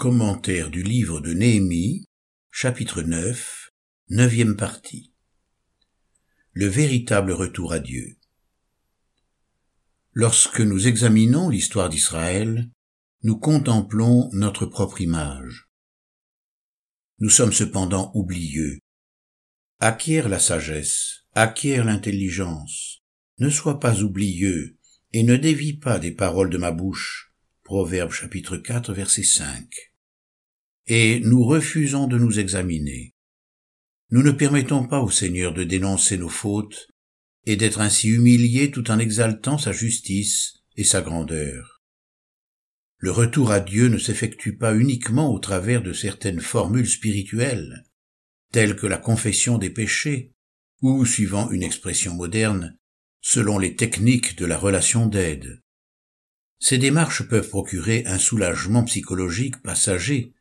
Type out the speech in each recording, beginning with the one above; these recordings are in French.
Commentaire du livre de Néhémie, chapitre 9, neuvième partie. Le véritable retour à Dieu. Lorsque nous examinons l'histoire d'Israël, nous contemplons notre propre image. Nous sommes cependant oublieux. Acquiert la sagesse, acquiert l'intelligence, ne sois pas oublieux et ne dévie pas des paroles de ma bouche. Proverbe chapitre 4 verset 5 et nous refusons de nous examiner. Nous ne permettons pas au Seigneur de dénoncer nos fautes et d'être ainsi humiliés tout en exaltant sa justice et sa grandeur. Le retour à Dieu ne s'effectue pas uniquement au travers de certaines formules spirituelles, telles que la confession des péchés, ou, suivant une expression moderne, selon les techniques de la relation d'aide. Ces démarches peuvent procurer un soulagement psychologique passager,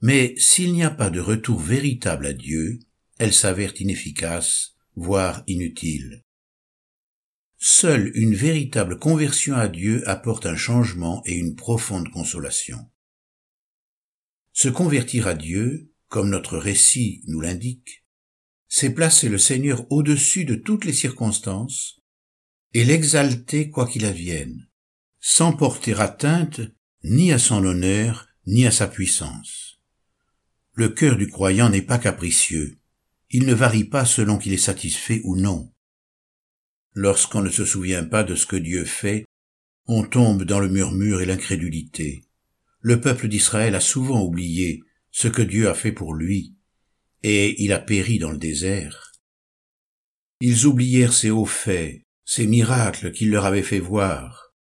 mais s'il n'y a pas de retour véritable à Dieu, elle s'avère inefficace, voire inutile. Seule une véritable conversion à Dieu apporte un changement et une profonde consolation. Se convertir à Dieu, comme notre récit nous l'indique, c'est placer le Seigneur au-dessus de toutes les circonstances et l'exalter quoi qu'il advienne, sans porter atteinte ni à son honneur ni à sa puissance. Le cœur du croyant n'est pas capricieux. Il ne varie pas selon qu'il est satisfait ou non. Lorsqu'on ne se souvient pas de ce que Dieu fait, on tombe dans le murmure et l'incrédulité. Le peuple d'Israël a souvent oublié ce que Dieu a fait pour lui, et il a péri dans le désert. Ils oublièrent ses hauts faits, ses miracles qu'il leur avait fait voir.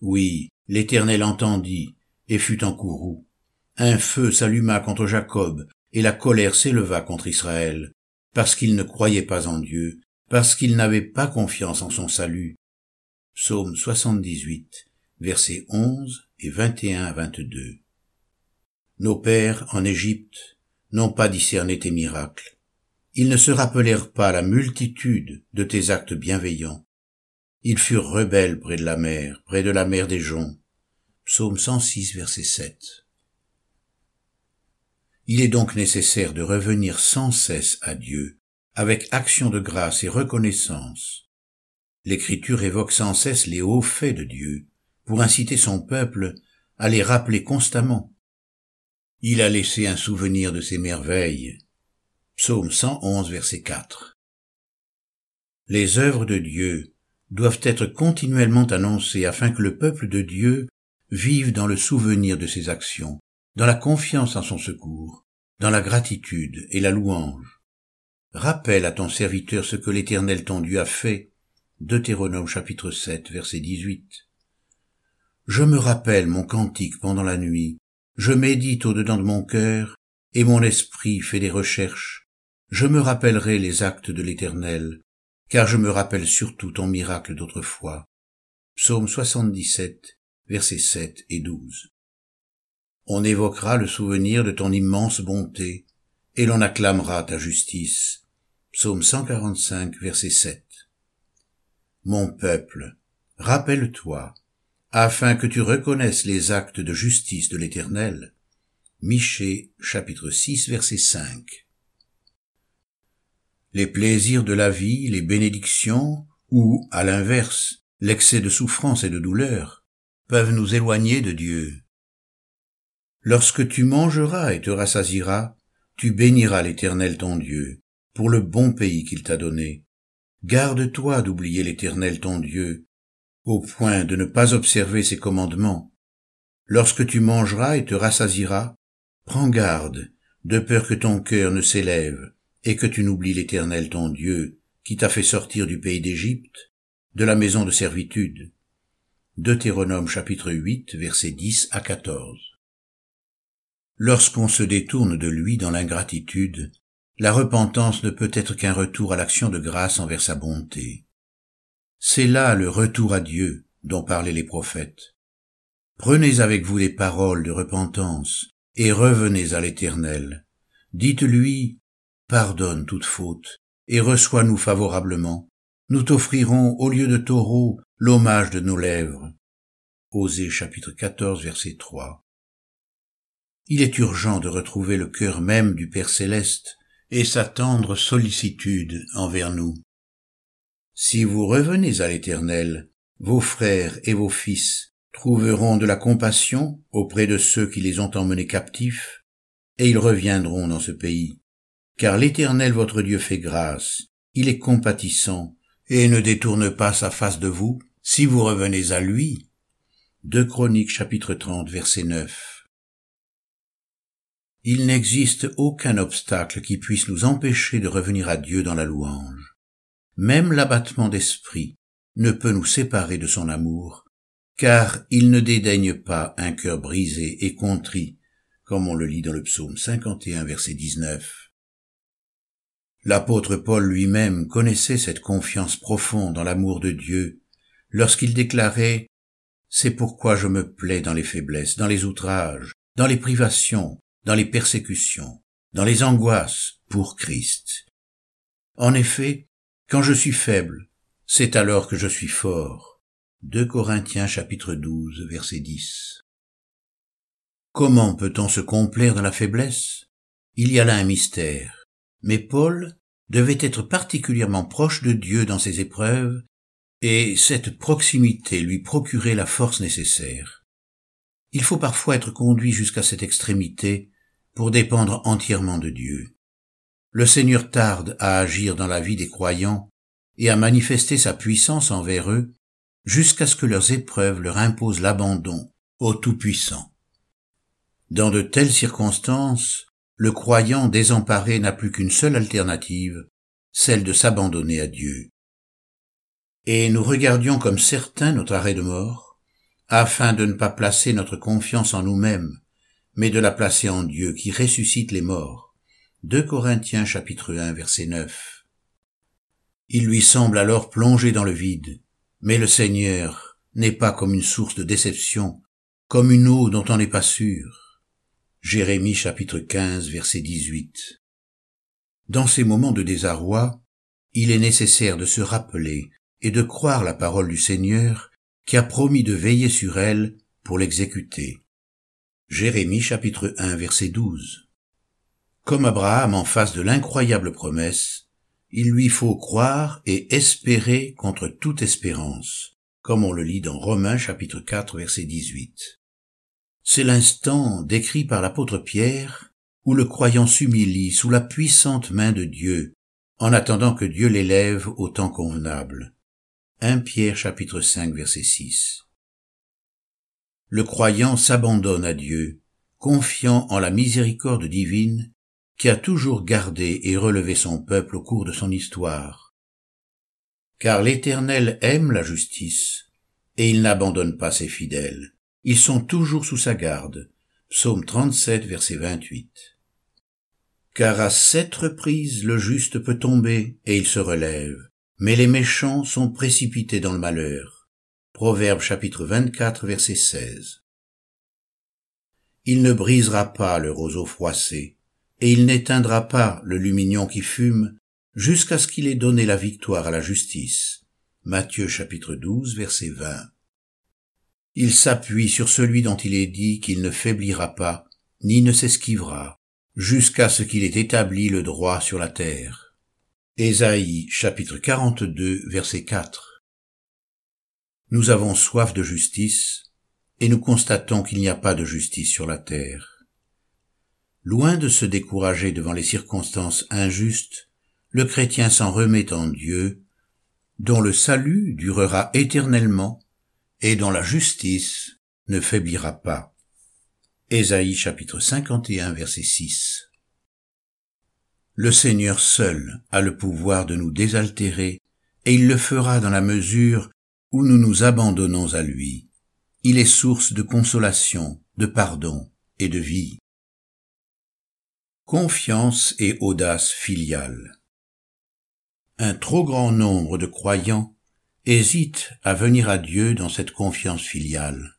Oui, l'Éternel entendit et fut en courroux. Un feu s'alluma contre Jacob, et la colère s'éleva contre Israël, parce qu'il ne croyait pas en Dieu, parce qu'il n'avait pas confiance en son salut. Psaume 78, versets 11 et 21 à 22. Nos pères, en Égypte, n'ont pas discerné tes miracles. Ils ne se rappelèrent pas la multitude de tes actes bienveillants. Ils furent rebelles près de la mer, près de la mer des joncs. Psaume 106, verset 7. Il est donc nécessaire de revenir sans cesse à Dieu, avec action de grâce et reconnaissance. L'Écriture évoque sans cesse les hauts faits de Dieu, pour inciter son peuple à les rappeler constamment. Il a laissé un souvenir de ses merveilles. Psaume 111, verset 4. Les œuvres de Dieu doivent être continuellement annoncées afin que le peuple de Dieu vive dans le souvenir de ses actions dans la confiance en son secours, dans la gratitude et la louange. Rappelle à ton serviteur ce que l'Éternel ton Dieu a fait. Deutéronome chapitre 7 verset 18. Je me rappelle mon cantique pendant la nuit, je médite au-dedans de mon cœur, et mon esprit fait des recherches. Je me rappellerai les actes de l'Éternel, car je me rappelle surtout ton miracle d'autrefois. Psaume 77, versets 7 et 12 on évoquera le souvenir de ton immense bonté, et l'on acclamera ta justice. Psaume 145, verset 7. Mon peuple, rappelle-toi, afin que tu reconnaisses les actes de justice de l'Éternel. Michée, chapitre 6, verset 5. Les plaisirs de la vie, les bénédictions, ou, à l'inverse, l'excès de souffrance et de douleur, peuvent nous éloigner de Dieu Lorsque tu mangeras et te rassasiras, tu béniras l'Éternel ton Dieu, pour le bon pays qu'il t'a donné. Garde-toi d'oublier l'Éternel ton Dieu, au point de ne pas observer ses commandements. Lorsque tu mangeras et te rassasiras, prends garde, de peur que ton cœur ne s'élève, et que tu n'oublies l'Éternel ton Dieu, qui t'a fait sortir du pays d'Égypte, de la maison de servitude. Deutéronome chapitre 8 versets 10 à 14. Lorsqu'on se détourne de lui dans l'ingratitude, la repentance ne peut être qu'un retour à l'action de grâce envers sa bonté. C'est là le retour à Dieu dont parlaient les prophètes. Prenez avec vous les paroles de repentance et revenez à l'Éternel. Dites-lui, pardonne toute faute et reçois-nous favorablement. Nous t'offrirons au lieu de taureau l'hommage de nos lèvres. Chapitre 14 verset 3. Il est urgent de retrouver le cœur même du Père céleste et sa tendre sollicitude envers nous. Si vous revenez à l'Éternel, vos frères et vos fils trouveront de la compassion auprès de ceux qui les ont emmenés captifs, et ils reviendront dans ce pays. Car l'Éternel votre Dieu fait grâce, il est compatissant, et ne détourne pas sa face de vous, si vous revenez à lui. 2 Chroniques chapitre 30 verset 9. Il n'existe aucun obstacle qui puisse nous empêcher de revenir à Dieu dans la louange. Même l'abattement d'esprit ne peut nous séparer de son amour, car il ne dédaigne pas un cœur brisé et contrit, comme on le lit dans le psaume 51 verset 19. L'apôtre Paul lui-même connaissait cette confiance profonde dans l'amour de Dieu lorsqu'il déclarait C'est pourquoi je me plais dans les faiblesses, dans les outrages, dans les privations, dans les persécutions, dans les angoisses pour Christ. En effet, quand je suis faible, c'est alors que je suis fort. 2 Corinthiens chapitre 12 verset 10. Comment peut-on se complaire dans la faiblesse? Il y a là un mystère. Mais Paul devait être particulièrement proche de Dieu dans ses épreuves, et cette proximité lui procurait la force nécessaire. Il faut parfois être conduit jusqu'à cette extrémité pour dépendre entièrement de Dieu. Le Seigneur tarde à agir dans la vie des croyants et à manifester sa puissance envers eux jusqu'à ce que leurs épreuves leur imposent l'abandon au Tout-Puissant. Dans de telles circonstances, le croyant désemparé n'a plus qu'une seule alternative, celle de s'abandonner à Dieu. Et nous regardions comme certain notre arrêt de mort, afin de ne pas placer notre confiance en nous-mêmes, mais de la placer en Dieu qui ressuscite les morts. 2 Corinthiens chapitre 1 verset 9. Il lui semble alors plongé dans le vide. Mais le Seigneur n'est pas comme une source de déception, comme une eau dont on n'est pas sûr. Jérémie chapitre 15 verset 18. Dans ces moments de désarroi, il est nécessaire de se rappeler et de croire la parole du Seigneur qui a promis de veiller sur elle pour l'exécuter. Jérémie chapitre 1 verset 12. Comme Abraham en face de l'incroyable promesse, il lui faut croire et espérer contre toute espérance, comme on le lit dans Romains chapitre 4 verset 18. C'est l'instant décrit par l'apôtre Pierre où le croyant s'humilie sous la puissante main de Dieu, en attendant que Dieu l'élève au temps convenable. 1 Pierre chapitre 5 verset 6. Le croyant s'abandonne à Dieu, confiant en la miséricorde divine qui a toujours gardé et relevé son peuple au cours de son histoire. Car l'Éternel aime la justice, et il n'abandonne pas ses fidèles. Ils sont toujours sous sa garde. Psaume 37, verset 28. Car à sept reprises le juste peut tomber, et il se relève, mais les méchants sont précipités dans le malheur. Proverbe chapitre 24, verset 16. Il ne brisera pas le roseau froissé, et il n'éteindra pas le lumignon qui fume, jusqu'à ce qu'il ait donné la victoire à la justice. Matthieu chapitre 12 verset 20. Il s'appuie sur celui dont il est dit qu'il ne faiblira pas, ni ne s'esquivera, jusqu'à ce qu'il ait établi le droit sur la terre. Ésaïe chapitre 42 verset 4. Nous avons soif de justice, et nous constatons qu'il n'y a pas de justice sur la terre. Loin de se décourager devant les circonstances injustes, le chrétien s'en remet en Dieu, dont le salut durera éternellement et dont la justice ne faiblira pas. Ésaïe chapitre 51 verset 6 Le Seigneur seul a le pouvoir de nous désaltérer et il le fera dans la mesure où nous nous abandonnons à lui. Il est source de consolation, de pardon et de vie confiance et audace filiale. Un trop grand nombre de croyants hésitent à venir à Dieu dans cette confiance filiale.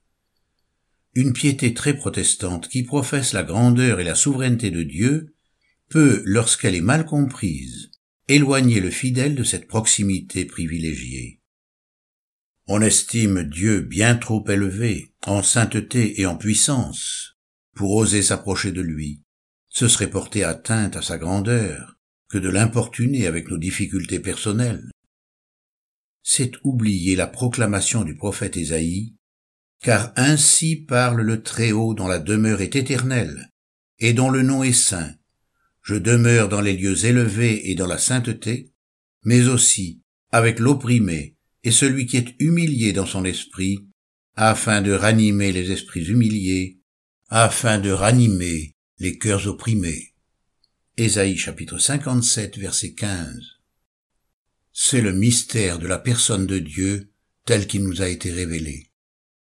Une piété très protestante qui professe la grandeur et la souveraineté de Dieu peut, lorsqu'elle est mal comprise, éloigner le fidèle de cette proximité privilégiée. On estime Dieu bien trop élevé, en sainteté et en puissance, pour oser s'approcher de lui, ce serait porter atteinte à sa grandeur que de l'importuner avec nos difficultés personnelles. C'est oublier la proclamation du prophète Ésaïe, car ainsi parle le Très-Haut dont la demeure est éternelle, et dont le nom est saint. Je demeure dans les lieux élevés et dans la sainteté, mais aussi avec l'opprimé et celui qui est humilié dans son esprit, afin de ranimer les esprits humiliés, afin de ranimer les cœurs opprimés. Ésaïe chapitre 57 verset 15. C'est le mystère de la personne de Dieu tel qu'il nous a été révélé.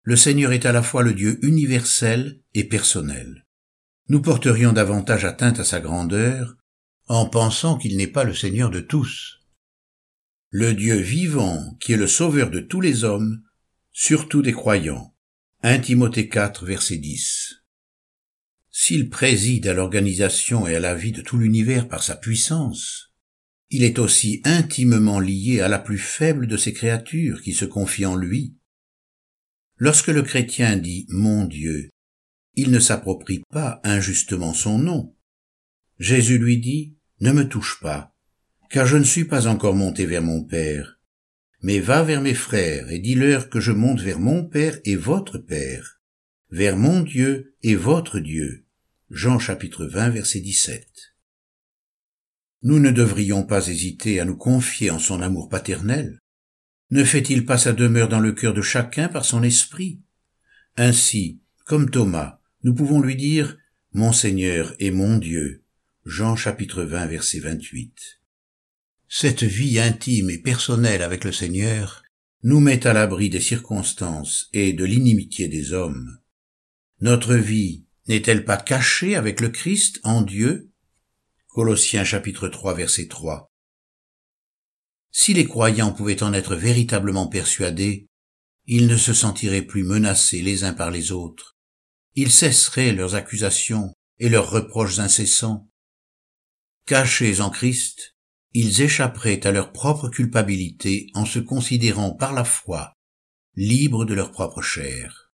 Le Seigneur est à la fois le Dieu universel et personnel. Nous porterions davantage atteinte à sa grandeur en pensant qu'il n'est pas le Seigneur de tous. Le Dieu vivant qui est le sauveur de tous les hommes, surtout des croyants. 1 Timothée 4 verset 10. S'il préside à l'organisation et à la vie de tout l'univers par sa puissance, il est aussi intimement lié à la plus faible de ses créatures qui se confie en lui. Lorsque le chrétien dit mon Dieu, il ne s'approprie pas injustement son nom. Jésus lui dit, ne me touche pas, car je ne suis pas encore monté vers mon Père, mais va vers mes frères et dis-leur que je monte vers mon Père et votre Père, vers mon Dieu et votre Dieu. Jean chapitre 20 verset 17. Nous ne devrions pas hésiter à nous confier en son amour paternel. Ne fait-il pas sa demeure dans le cœur de chacun par son esprit? Ainsi, comme Thomas, nous pouvons lui dire Mon Seigneur et mon Dieu. Jean chapitre 20 verset 28. Cette vie intime et personnelle avec le Seigneur nous met à l'abri des circonstances et de l'inimitié des hommes. Notre vie n'est-elle pas cachée avec le Christ en Dieu? Colossiens chapitre 3 verset 3. Si les croyants pouvaient en être véritablement persuadés, ils ne se sentiraient plus menacés les uns par les autres. Ils cesseraient leurs accusations et leurs reproches incessants. Cachés en Christ, ils échapperaient à leur propre culpabilité en se considérant par la foi libres de leur propre chair.